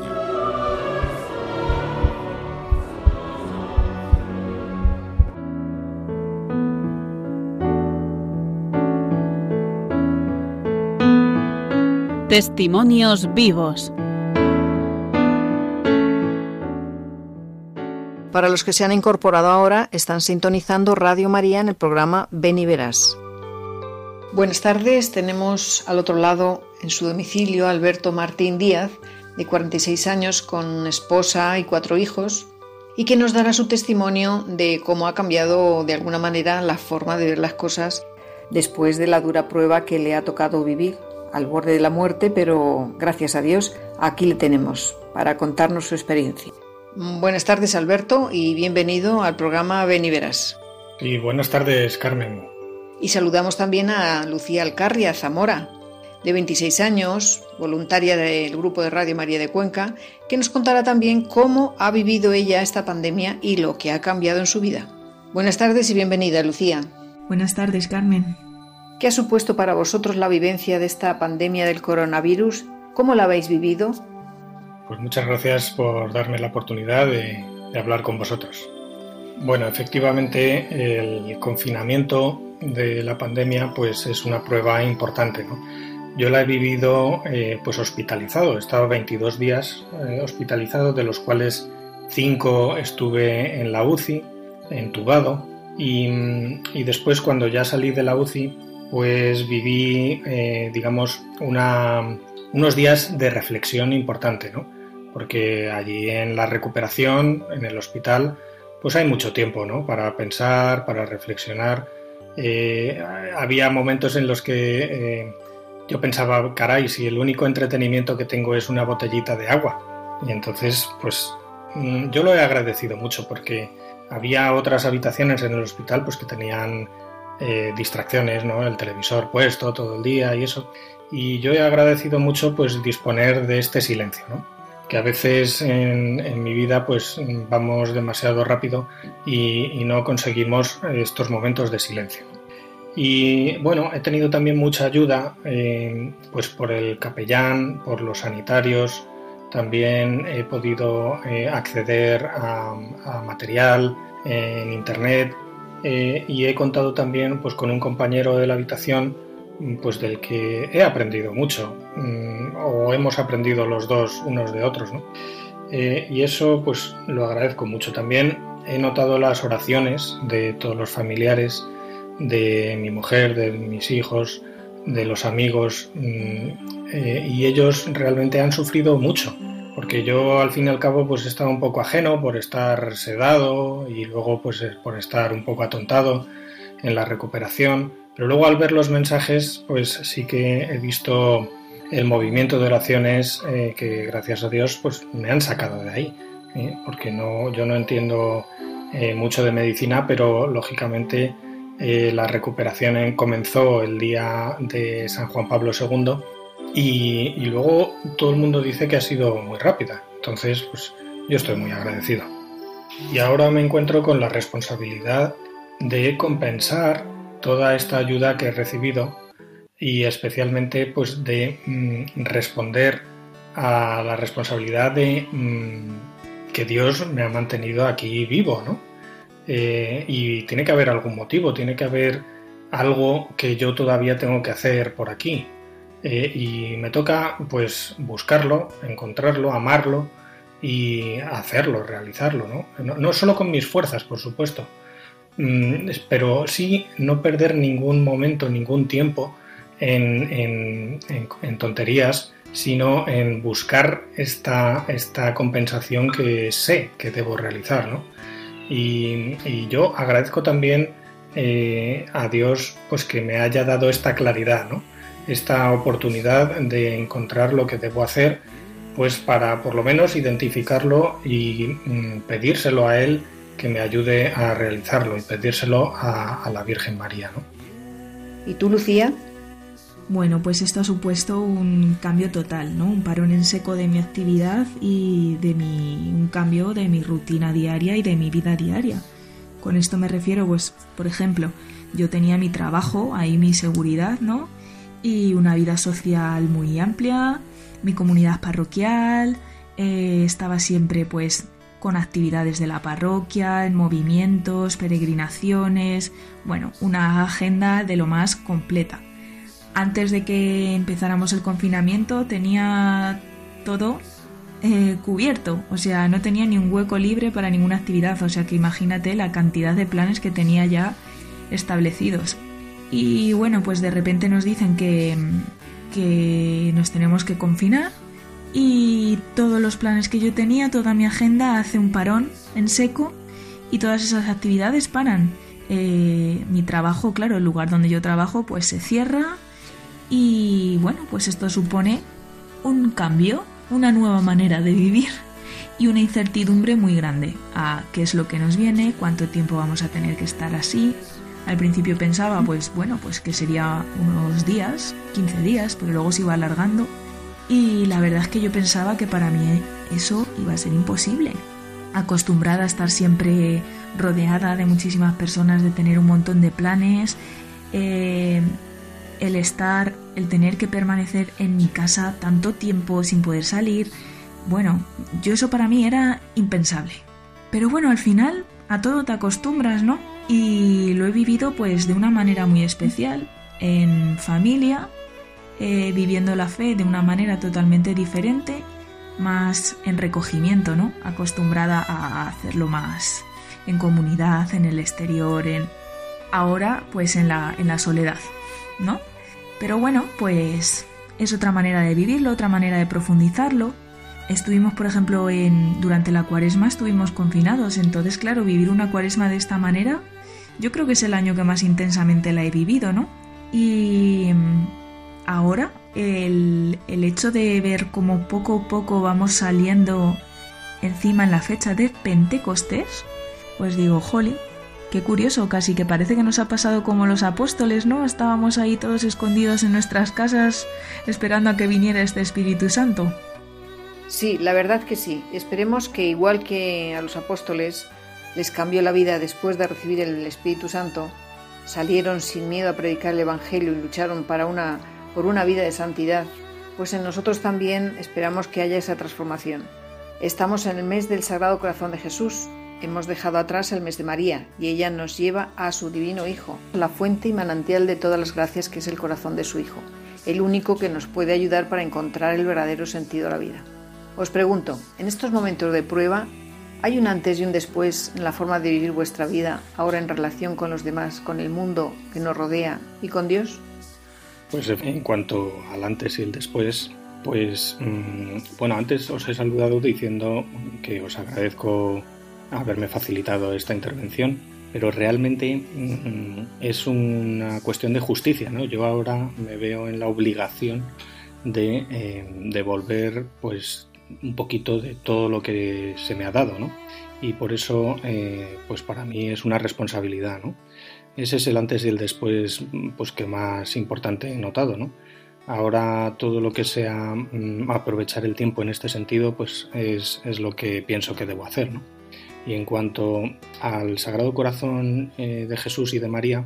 Testimonios vivos. Para los que se han incorporado ahora, están sintonizando Radio María en el programa Ven y Verás. Buenas tardes, tenemos al otro lado en su domicilio Alberto Martín Díaz, de 46 años, con esposa y cuatro hijos, y que nos dará su testimonio de cómo ha cambiado de alguna manera la forma de ver las cosas después de la dura prueba que le ha tocado vivir, al borde de la muerte, pero gracias a Dios aquí le tenemos para contarnos su experiencia. Buenas tardes Alberto y bienvenido al programa Ven y Verás. Y buenas tardes Carmen. Y saludamos también a Lucía Alcarria Zamora, de 26 años, voluntaria del Grupo de Radio María de Cuenca, que nos contará también cómo ha vivido ella esta pandemia y lo que ha cambiado en su vida. Buenas tardes y bienvenida, Lucía. Buenas tardes, Carmen. ¿Qué ha supuesto para vosotros la vivencia de esta pandemia del coronavirus? ¿Cómo la habéis vivido? Pues muchas gracias por darme la oportunidad de, de hablar con vosotros. Bueno, efectivamente el confinamiento de la pandemia pues es una prueba importante. ¿no? Yo la he vivido eh, pues hospitalizado, he estado 22 días eh, hospitalizado, de los cuales 5 estuve en la UCI, entubado, y, y, después cuando ya salí de la UCI pues viví eh, digamos una, unos días de reflexión importante, ¿no? porque allí en la recuperación, en el hospital, pues hay mucho tiempo ¿no? para pensar, para reflexionar eh, había momentos en los que eh, yo pensaba, caray, si el único entretenimiento que tengo es una botellita de agua. Y entonces, pues mm, yo lo he agradecido mucho porque había otras habitaciones en el hospital pues que tenían eh, distracciones, ¿no? El televisor puesto todo el día y eso. Y yo he agradecido mucho pues disponer de este silencio, ¿no? Que a veces en, mi vida pues vamos demasiado rápido y, no conseguimos estos momentos de silencio. Y bueno, he tenido también mucha ayuda eh, pues por el capellán, por los sanitarios, también he podido eh, acceder a, material en internet eh, y he contado también pues, con un compañero de la habitación pues, del que he aprendido mucho mm, o hemos aprendido los dos unos de otros. Eh, y eso pues lo agradezco mucho. También he notado las oraciones de todos los familiares, de mi mujer, de mis hijos, de los amigos mm, eh, y ellos realmente han sufrido mucho porque yo al fin y al cabo pues he un poco ajeno por estar sedado y luego pues por estar un poco atontado en la recuperación pero luego al ver los mensajes pues sí que he visto el movimiento de oraciones eh, que gracias a Dios pues me han sacado de ahí ¿eh? porque no yo no entiendo mucho de medicina pero lógicamente la recuperación comenzó el día de San Juan Pablo II y, luego todo el mundo dice que ha sido muy rápida. Entonces, pues yo estoy muy agradecido. Y ahora me encuentro con la responsabilidad de compensar toda esta ayuda que he recibido y especialmente pues de mm, responder a la responsabilidad de mm, que Dios me ha mantenido aquí vivo, ¿no? Eh, y tiene que haber algún motivo, tiene que haber algo que yo todavía tengo que hacer por aquí. Eh, y me toca pues buscarlo, encontrarlo, amarlo y hacerlo, realizarlo, ¿no? No, solo con mis fuerzas, por supuesto, pero sí no perder ningún momento, ningún tiempo en, tonterías, sino en buscar esta, esta, compensación que sé que debo realizar, ¿no? Y, yo agradezco también eh, a Dios pues que me haya dado esta claridad, ¿no? esta oportunidad de encontrar lo que debo hacer, pues para por lo menos identificarlo y mm, pedírselo a Él que me ayude a realizarlo y pedírselo a, la Virgen María. ¿no? ¿Y tú, Lucía? Bueno, pues esto ha supuesto un cambio total, ¿no? Un parón en seco de mi actividad y de mi, un cambio de mi rutina diaria y de mi vida diaria. Con esto me refiero, pues, por ejemplo, yo tenía mi trabajo, ahí mi seguridad, ¿no? y una vida social muy amplia, mi comunidad parroquial, eh, estaba siempre pues con actividades de la parroquia, en movimientos, peregrinaciones, bueno, una agenda de lo más completa. Antes de que empezáramos el confinamiento tenía todo eh, cubierto, o sea, no tenía ni un hueco libre para ninguna actividad, o sea que imagínate la cantidad de planes que tenía ya establecidos. Y bueno, pues de repente nos dicen que, que nos tenemos que confinar y todos los planes que yo tenía, toda mi agenda hace un parón en seco y todas esas actividades paran. Eh, mi trabajo, claro, el lugar donde yo trabajo, pues se cierra y bueno, pues esto supone un cambio, una nueva manera de vivir y una incertidumbre muy grande a qué es lo que nos viene, cuánto tiempo vamos a tener que estar así, al principio pensaba, pues bueno, pues que sería unos días, 15 días, pero luego se iba alargando. Y la verdad es que yo pensaba que para mí eso iba a ser imposible. Acostumbrada a estar siempre rodeada de muchísimas personas, de tener un montón de planes, eh, el estar, el tener que permanecer en mi casa tanto tiempo sin poder salir, bueno, yo eso para mí era impensable. Pero bueno, al final a todo te acostumbras, ¿no? y lo he vivido pues de una manera muy especial, en familia, eh, viviendo la fe de una manera totalmente diferente, más en recogimiento, ¿no? Acostumbrada a hacerlo más en comunidad, en el exterior, en ahora pues en la, en la soledad, ¿no? Pero bueno, pues es otra manera de vivirlo, otra manera de profundizarlo. Estuvimos, por ejemplo, en durante la cuaresma estuvimos confinados, entonces claro, vivir una cuaresma de esta manera yo creo que es el año que más intensamente la he vivido, ¿no? Y ahora el, hecho de ver cómo poco a poco vamos saliendo encima en la fecha de Pentecostés, pues digo, jolly, qué curioso, casi que parece que nos ha pasado como los apóstoles, ¿no? Estábamos ahí todos escondidos en nuestras casas esperando a que viniera este Espíritu Santo. Sí, la verdad que sí. Esperemos que igual que a los apóstoles les cambió la vida después de recibir el Espíritu Santo, salieron sin miedo a predicar el Evangelio y lucharon para una, por una vida de santidad, pues en nosotros también esperamos que haya esa transformación. Estamos en el mes del Sagrado Corazón de Jesús. Hemos dejado atrás el mes de María y ella nos lleva a su divino Hijo, la fuente y manantial de todas las gracias que es el corazón de su Hijo, el único que nos puede ayudar para encontrar el verdadero sentido de la vida. Os pregunto, en estos momentos de prueba, ¿hay un antes y un después en la forma de vivir vuestra vida ahora en relación con los demás, con el mundo que nos rodea y con Dios? Pues en cuanto al antes y el después, pues mm, bueno, antes os he saludado diciendo que os agradezco haberme facilitado esta intervención, pero realmente mm, es una cuestión de justicia, ¿no? Yo ahora me veo en la obligación de eh, devolver pues un poquito de todo lo que se me ha dado, ¿no? Y por eso, eh, pues para mí es una responsabilidad, ¿no? Ese es el antes y el después, pues que más importante he notado, ¿no? Ahora todo lo que sea mm, aprovechar el tiempo en este sentido, pues es, es lo que pienso que debo hacer, ¿no? Y en cuanto al Sagrado Corazón eh, de Jesús y de María,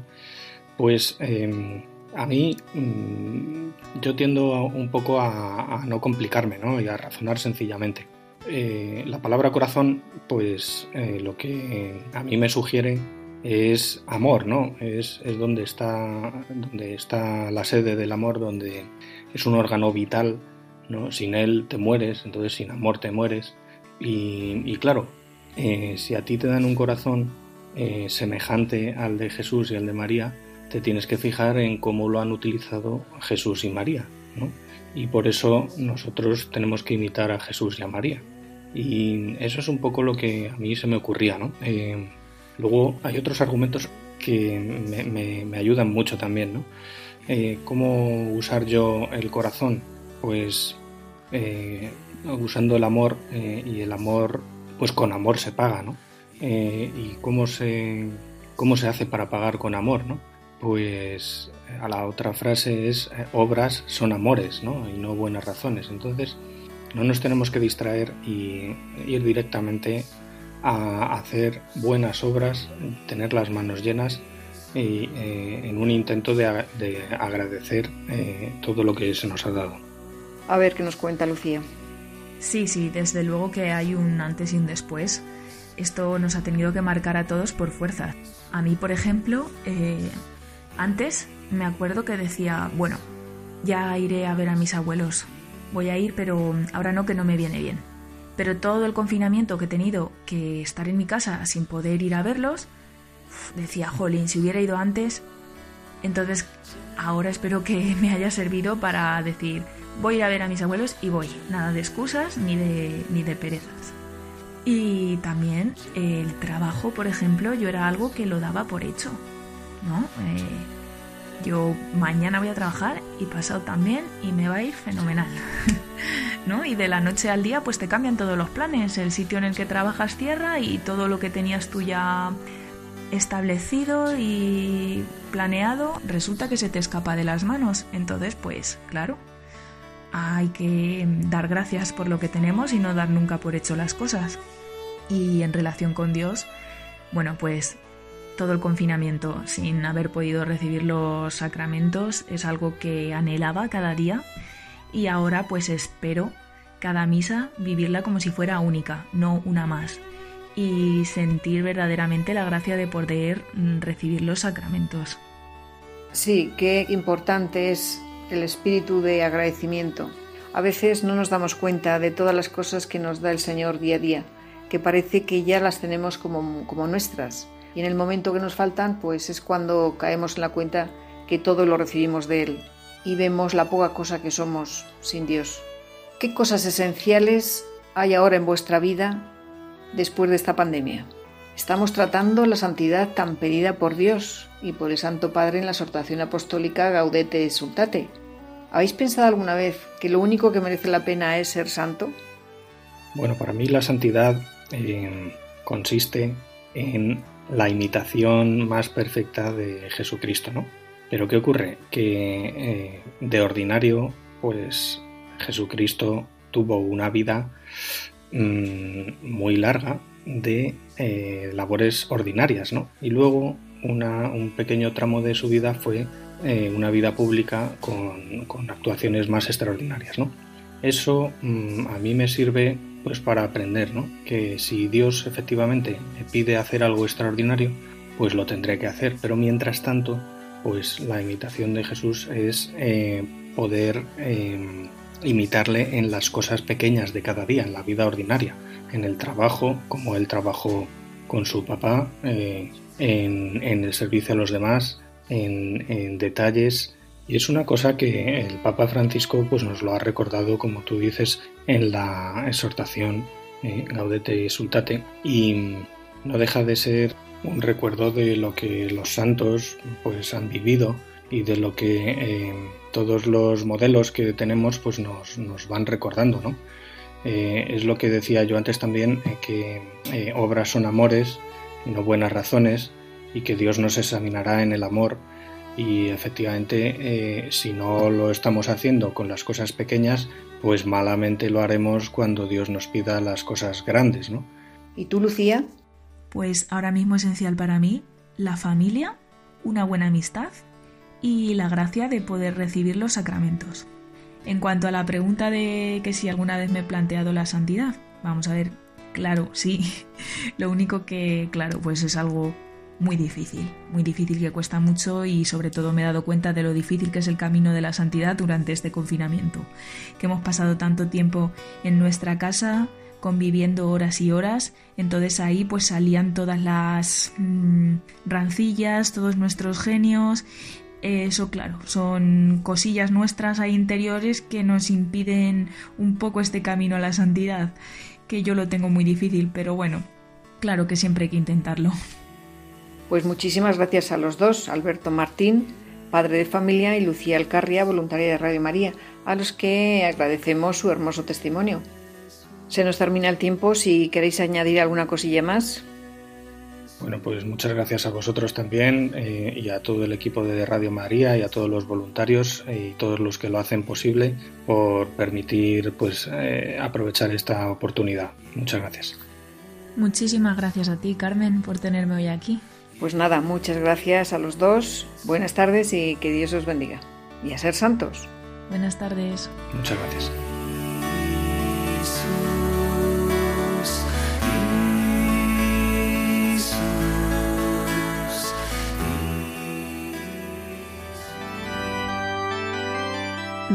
pues em, a mí mm, yo tiendo un poco a, no complicarme ¿no? y a razonar sencillamente. Eh, la palabra corazón, pues eh, lo que a mí me sugiere es amor, ¿no? Es, donde, está, donde está la sede del amor, donde es un órgano vital, ¿no? Sin él te mueres, entonces sin amor te mueres. Y, claro, eh, si a ti te dan un corazón semejante al de Jesús y al de María, te tienes que fijar en cómo lo han utilizado Jesús y María, ¿no? Y por eso nosotros tenemos que imitar a Jesús y a María. Y eso es un poco lo que a mí se me ocurría, ¿no? Eh, luego hay otros argumentos que me, ayudan mucho también, ¿no? Eh, ¿Cómo usar yo el corazón? Pues eh, usando el amor y el amor, pues con amor se paga, ¿no? ¿Y cómo se, cómo se hace para pagar con amor, ¿no? pues eh, a la otra frase es eh, obras son amores, ¿no? Y no buenas razones. Entonces, no nos tenemos que distraer y ir directamente a hacer buenas obras, tener las manos llenas y, eh, en un intento de, agradecer todo lo que se nos ha dado. A ver qué nos cuenta Lucía. Sí, sí, desde luego que hay un antes y un después. Esto nos ha tenido que marcar a todos por fuerza. A mí, por ejemplo, antes me acuerdo que decía, bueno, ya iré a ver a mis abuelos. Voy a ir, pero ahora no, que no me viene bien. Pero todo el confinamiento que he tenido que estar en mi casa sin poder ir a verlos, decía, jolín, si hubiera ido antes. Entonces, ahora espero que me haya servido para decir, voy a ver a mis abuelos y voy. Nada de excusas ni de, ni de perezas. Y también el trabajo, por ejemplo, yo era algo que lo daba por hecho. ¿no? Eh, yo mañana voy a trabajar y pasado también y me va a ir fenomenal. ¿No? Y de la noche al día pues te cambian todos los planes, el sitio en el que trabajas cierra y todo lo que tenías tú ya establecido y planeado resulta que se te escapa de las manos. Entonces, pues claro, hay que dar gracias por lo que tenemos y no dar nunca por hecho las cosas. Y en relación con Dios, bueno, pues todo el confinamiento sin haber podido recibir los sacramentos es algo que anhelaba cada día y ahora pues espero cada misa vivirla como si fuera única, no una más, y sentir verdaderamente la gracia de poder mm, recibir los sacramentos. Sí, qué importante es el espíritu de agradecimiento. A veces no nos damos cuenta de todas las cosas que nos da el Señor día a día, que parece que ya las tenemos como, como nuestras y en el momento que nos faltan, pues es cuando caemos en la cuenta que todo lo recibimos de Él y vemos la poca cosa que somos sin Dios. ¿Qué cosas esenciales hay ahora en vuestra vida después de esta pandemia? Estamos tratando la santidad tan pedida por Dios y por el Santo Padre en la exhortación apostólica Gaudete Exultate. ¿Habéis pensado alguna vez que lo único que merece la pena es ser santo? Bueno, para mí la santidad eh, consiste en la imitación más perfecta de Jesucristo, ¿no? Pero ¿qué ocurre? Que eh, de ordinario, pues Jesucristo tuvo una vida mm, muy larga de eh, labores ordinarias, ¿no? Y luego un pequeño tramo de su vida fue eh, una vida pública con, actuaciones más extraordinarias, ¿no? Eso mm, a mí me sirve pues para aprender, ¿no? Que si Dios efectivamente me pide hacer algo extraordinario, pues lo tendré que hacer. Pero mientras tanto, pues la imitación de Jesús es eh, poder em, imitarle en las cosas pequeñas de cada día, en la vida ordinaria, en el trabajo, como él trabajó con su papá, eh, en, el servicio a los demás, en, detalles. Y es una cosa que el Papa Francisco pues, nos lo ha recordado, como tú dices, en la exhortación eh, Gaudete Sultate. Y no deja de ser un recuerdo de lo que los santos pues, han vivido y de lo que eh, todos los modelos que tenemos pues nos, nos van recordando, ¿no? Eh, es lo que decía yo antes también, eh, que obras son amores y no buenas razones y que Dios nos examinará en el amor y efectivamente si no lo estamos haciendo con las cosas pequeñas, pues malamente lo haremos cuando Dios nos pida las cosas grandes, ¿no? ¿Y tú, Lucía? Pues ahora mismo esencial para mí la familia, una buena amistad y la gracia de poder recibir los sacramentos. En cuanto a la pregunta de que si alguna vez me he planteado la santidad, vamos a ver, claro, sí. Lo único que, claro, pues es algo muy difícil, muy difícil que cuesta mucho y sobre todo me he dado cuenta de lo difícil que es el camino de la santidad durante este confinamiento, que hemos pasado tanto tiempo en nuestra casa conviviendo horas y horas, entonces ahí pues salían todas las mm, rancillas, todos nuestros genios eso, claro, son cosillas nuestras ahí interiores que nos impiden un poco este camino a la santidad, que yo lo tengo muy difícil, pero bueno, claro que siempre hay que intentarlo. Pues muchísimas gracias a los dos, Alberto Martín, padre de familia, y Lucía Alcarria, voluntaria de Radio María, a los que agradecemos su hermoso testimonio. Se nos termina el tiempo, si queréis añadir alguna cosilla más. Bueno, pues muchas gracias a vosotros también eh, y a todo el equipo de Radio María y a todos los voluntarios y todos los que lo hacen posible por permitir pues eh, aprovechar esta oportunidad. Muchas gracias. Muchísimas gracias a ti, Carmen, por tenerme hoy aquí. Pues nada, muchas gracias a los dos. Buenas tardes y que Dios os bendiga. Y a ser santos. Buenas tardes. Muchas gracias.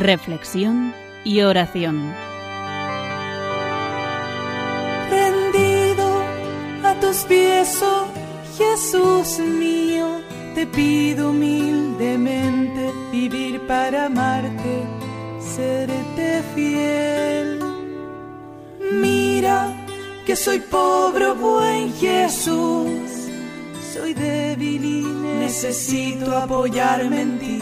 Reflexión y oración. Rendido a tus pies, oh Jesús mío, te pido humildemente vivir para amarte, serte fiel. Mira que soy pobre, oh buen Jesús, soy débil y necesito apoyarme en ti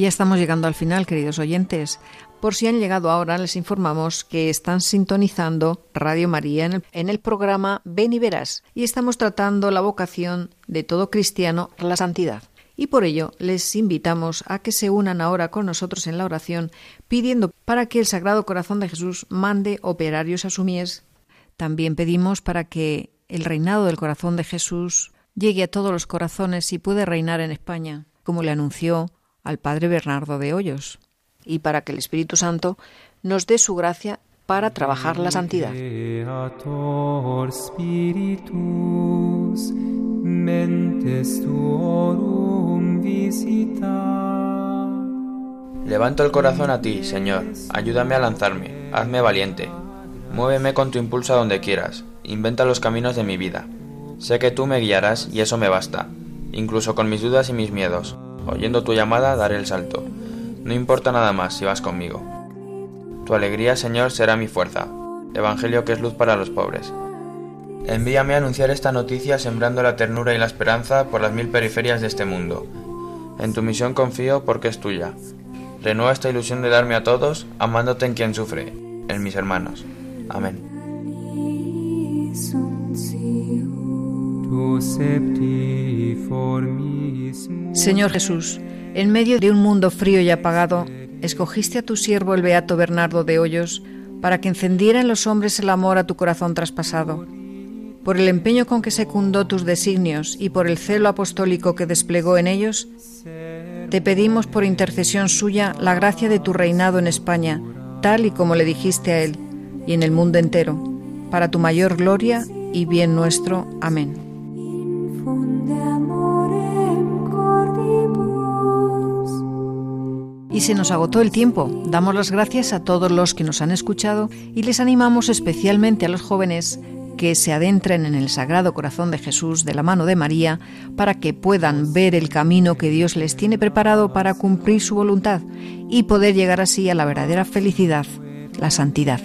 Ya estamos llegando al final, queridos oyentes. Por si han llegado ahora, les informamos que están sintonizando Radio María en el, programa Ven y Verás y estamos tratando la vocación de todo cristiano la santidad. Y por ello les invitamos a que se unan ahora con nosotros en la oración pidiendo para que el Sagrado Corazón de Jesús mande operarios a su mies. También pedimos para que el reinado del corazón de Jesús llegue a todos los corazones y pueda reinar en España, como le anunció al Padre Bernardo de Hoyos y para que el Espíritu Santo nos dé su gracia para trabajar la santidad. Levanto el corazón a ti, Señor. Ayúdame a lanzarme. Hazme valiente. Muéveme con tu impulso a donde quieras. Inventa los caminos de mi vida. Sé que tú me guiarás y eso me basta, incluso con mis dudas y mis miedos. Oyendo tu llamada daré el salto. No importa nada más si vas conmigo. Tu alegría, Señor, será mi fuerza. Evangelio que es luz para los pobres. Envíame a anunciar esta noticia sembrando la ternura y la esperanza por las mil periferias de este mundo. En tu misión confío porque es tuya. Renueva esta ilusión de darme a todos, amándote en quien sufre, en mis hermanos. Amén. Señor Jesús, en medio de un mundo frío y apagado, escogiste a tu siervo el beato Bernardo de Hoyos para que encendiera en los hombres el amor a tu corazón traspasado. Por el empeño con que secundó tus designios y por el celo apostólico que desplegó en ellos, te pedimos por intercesión suya la gracia de tu reinado en España, tal y como le dijiste a él, y en el mundo entero, para tu mayor gloria y bien nuestro. Amén. Y se nos agotó el tiempo. Damos las gracias a todos los que nos han escuchado y les animamos especialmente a los jóvenes que se adentren en el Sagrado Corazón de Jesús de la mano de María para que puedan ver el camino que Dios les tiene preparado para cumplir su voluntad y poder llegar así a la verdadera felicidad, la santidad.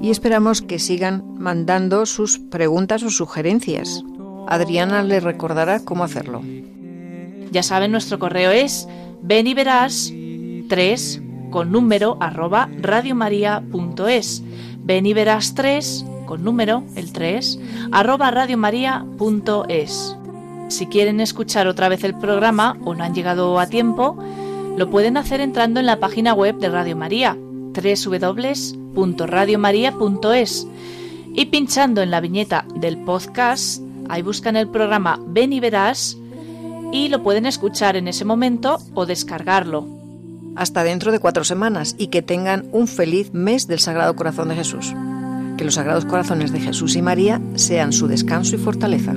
Y esperamos que sigan mandando sus preguntas o sugerencias. Adriana les recordará cómo hacerlo. Ya saben, nuestro correo es beniverás 3 con número arroba radiomaria.es. Beniverás 3 con número, el 3, arroba radiomaria.es. Si quieren escuchar otra vez el programa o no han llegado a tiempo, lo pueden hacer entrando en la página web de Radio María, www.radiomaria.es, y pinchando en la viñeta del podcast, ahí buscan el programa Ven y Verás y lo pueden escuchar en ese momento o descargarlo. Hasta dentro de cuatro semanas y que tengan un feliz mes del Sagrado Corazón de Jesús. Que los Sagrados Corazones de Jesús y María sean su descanso y fortaleza.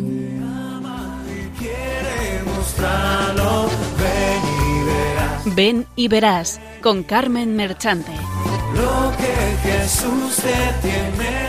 Ven y verás con Carmen Merchante. Lo que Jesús te tiene